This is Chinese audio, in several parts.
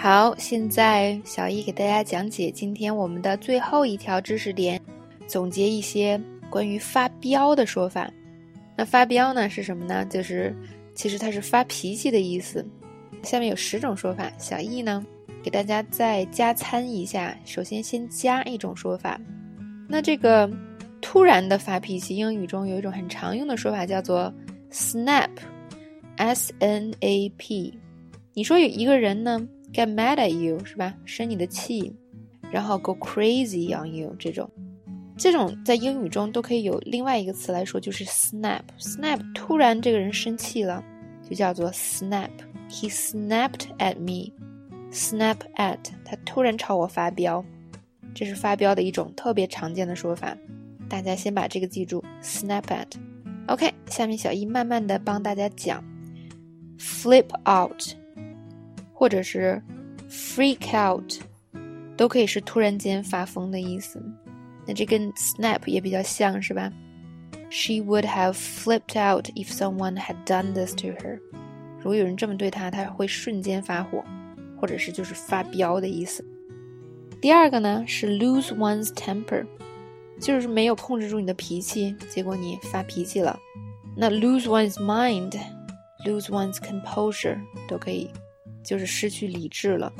好，现在小易给大家讲解今天我们的最后一条知识点，总结一些关于发飙的说法。那发飙呢是什么呢？就是其实它是发脾气的意思。下面有十种说法，小易呢给大家再加参一下。首先先加一种说法，那这个突然的发脾气，英语中有一种很常用的说法叫做 snap，s n a p。你说有一个人呢？Get mad at you 是吧？生你的气，然后 go crazy on you 这种，这种在英语中都可以有另外一个词来说，就是 snap。snap 突然这个人生气了，就叫做 snap。He snapped at me。snap at 他突然朝我发飙，这是发飙的一种特别常见的说法。大家先把这个记住，snap at。OK，下面小易慢慢的帮大家讲，flip out。或者是 freak out，都可以是突然间发疯的意思。那这跟 snap 也比较像是吧？She would have flipped out if someone had done this to her。如果有人这么对她，她会瞬间发火，或者是就是发飙的意思。第二个呢是 lose one's temper，就是没有控制住你的脾气，结果你发脾气了。那 lose one's mind，lose one's composure 都可以。 就是失去理智了。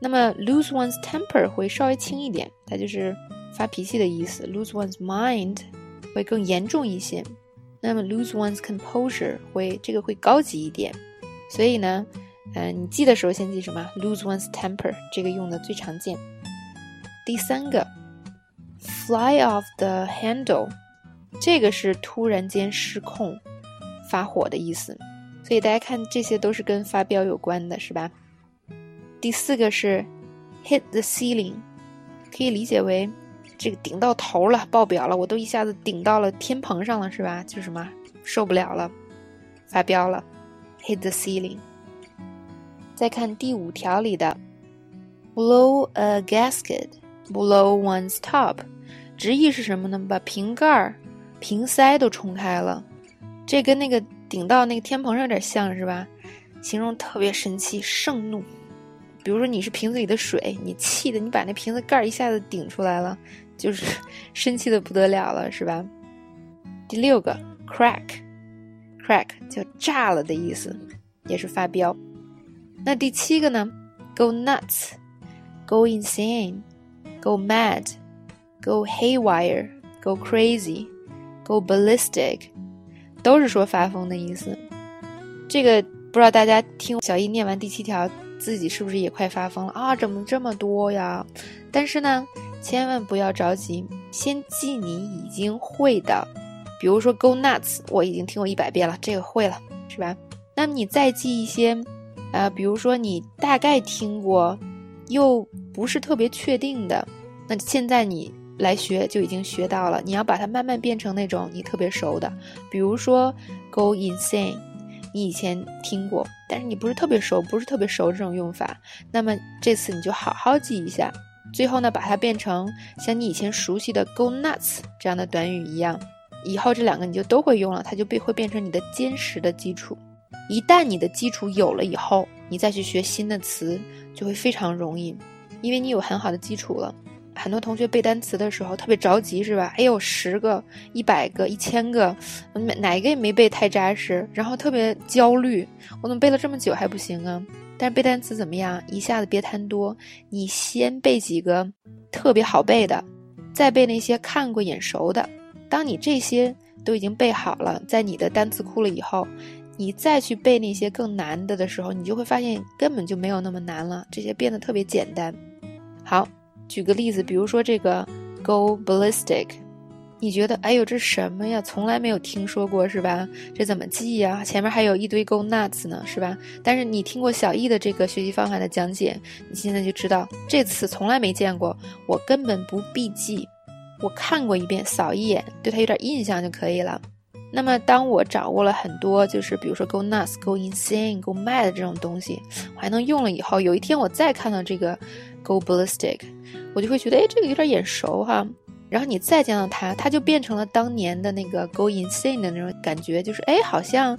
那么 lose one's temper 会稍微轻一点，它就是发脾气的意思。lose one's mind 会更严重一些。那么 lose one's composure 会这个会高级一点。所以呢，嗯，你记的时候先记什么？lose one's temper 这个用的最常见。第三个，fly off the handle，这个是突然间失控、发火的意思。所以大家看，这些都是跟发飙有关的，是吧？第四个是 hit the ceiling，可以理解为这个顶到头了，爆表了，我都一下子顶到了天棚上了，是吧？就是什么受不了了，发飙了，hit the ceiling。再看第五条里的 blow a gasket，blow one's top，直译是什么呢？把瓶盖、瓶塞都冲开了，这跟那个。顶到那个天棚上有点像是吧？形容特别生气、盛怒。比如说你是瓶子里的水，你气的你把那瓶子盖一下子顶出来了，就是 生气的不得了了，是吧？第六个 crack，crack 叫炸了的意思，也是发飙。那第七个呢？go nuts，go insane，go mad，go haywire，go crazy，go ballistic。都是说发疯的意思，这个不知道大家听小易念完第七条，自己是不是也快发疯了啊？怎么这么多呀？但是呢，千万不要着急，先记你已经会的，比如说 go nuts，我已经听过一百遍了，这个会了，是吧？那么你再记一些，呃，比如说你大概听过，又不是特别确定的，那现在你。来学就已经学到了，你要把它慢慢变成那种你特别熟的，比如说 go insane，你以前听过，但是你不是特别熟，不是特别熟这种用法，那么这次你就好好记一下，最后呢把它变成像你以前熟悉的 go nuts 这样的短语一样，以后这两个你就都会用了，它就被会变成你的坚实的基础。一旦你的基础有了以后，你再去学新的词就会非常容易，因为你有很好的基础了。很多同学背单词的时候特别着急，是吧？哎呦，十个、一百个、一千个，哪哪个也没背太扎实，然后特别焦虑。我怎么背了这么久还不行啊？但是背单词怎么样？一下子别贪多，你先背几个特别好背的，再背那些看过眼熟的。当你这些都已经背好了，在你的单词库了以后，你再去背那些更难的的时候，你就会发现根本就没有那么难了，这些变得特别简单。好。举个例子，比如说这个 go ballistic，你觉得哎呦这什么呀？从来没有听说过是吧？这怎么记呀？前面还有一堆 go nuts 呢是吧？但是你听过小易的这个学习方法的讲解，你现在就知道这次从来没见过，我根本不必记，我看过一遍，扫一眼，对它有点印象就可以了。那么当我掌握了很多，就是比如说 go nuts、go insane、go mad 这种东西，我还能用了以后，有一天我再看到这个 go ballistic。我就会觉得，哎，这个有点眼熟哈。然后你再见到它，它就变成了当年的那个 go insane 的那种感觉，就是哎，好像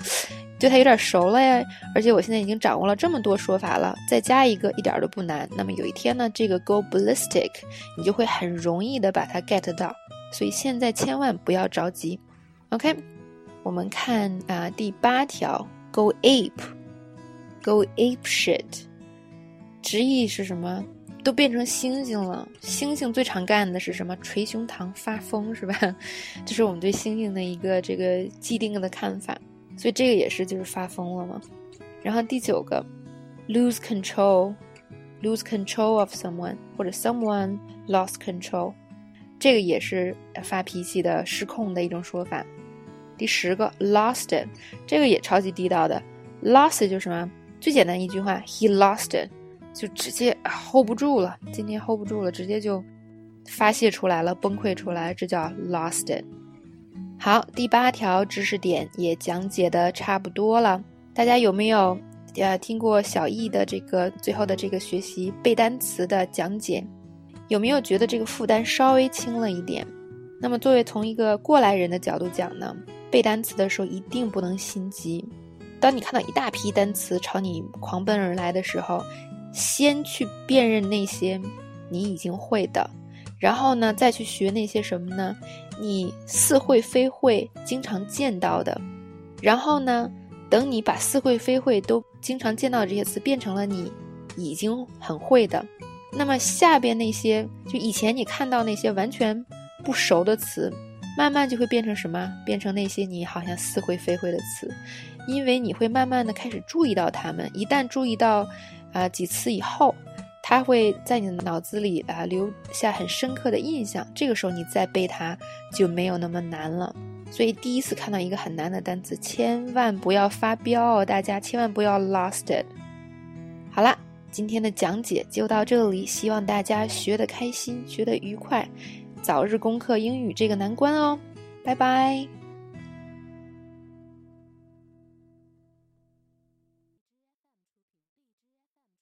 对它有点熟了呀。而且我现在已经掌握了这么多说法了，再加一个一点都不难。那么有一天呢，这个 go ballistic，你就会很容易的把它 get 到。所以现在千万不要着急。OK，我们看啊第八条，go ape，go ape shit，直译是什么？都变成猩猩了。猩猩最常干的是什么？捶胸膛发疯，是吧？这是我们对猩猩的一个这个既定的看法。所以这个也是就是发疯了嘛。然后第九个，lose control，lose control of someone，或者 someone lost control，这个也是发脾气的、失控的一种说法。第十个，lost，这个也超级地道的，lost 就是什么？最简单一句话，he lost。就直接 hold 不住了，今天 hold 不住了，直接就发泄出来了，崩溃出来，这叫 lost it。好，第八条知识点也讲解的差不多了，大家有没有呃听过小易的这个最后的这个学习背单词的讲解？有没有觉得这个负担稍微轻了一点？那么作为从一个过来人的角度讲呢，背单词的时候一定不能心急。当你看到一大批单词朝你狂奔而来的时候，先去辨认那些你已经会的，然后呢，再去学那些什么呢？你似会非会经常见到的，然后呢，等你把似会非会都经常见到的这些词变成了你已经很会的，那么下边那些就以前你看到那些完全不熟的词，慢慢就会变成什么？变成那些你好像似会非会的词，因为你会慢慢的开始注意到它们，一旦注意到。啊，几次以后，它会在你的脑子里啊留下很深刻的印象。这个时候你再背它就没有那么难了。所以第一次看到一个很难的单词，千万不要发飙哦，大家千万不要 lost it。好啦，今天的讲解就到这里，希望大家学得开心，学得愉快，早日攻克英语这个难关哦。拜拜。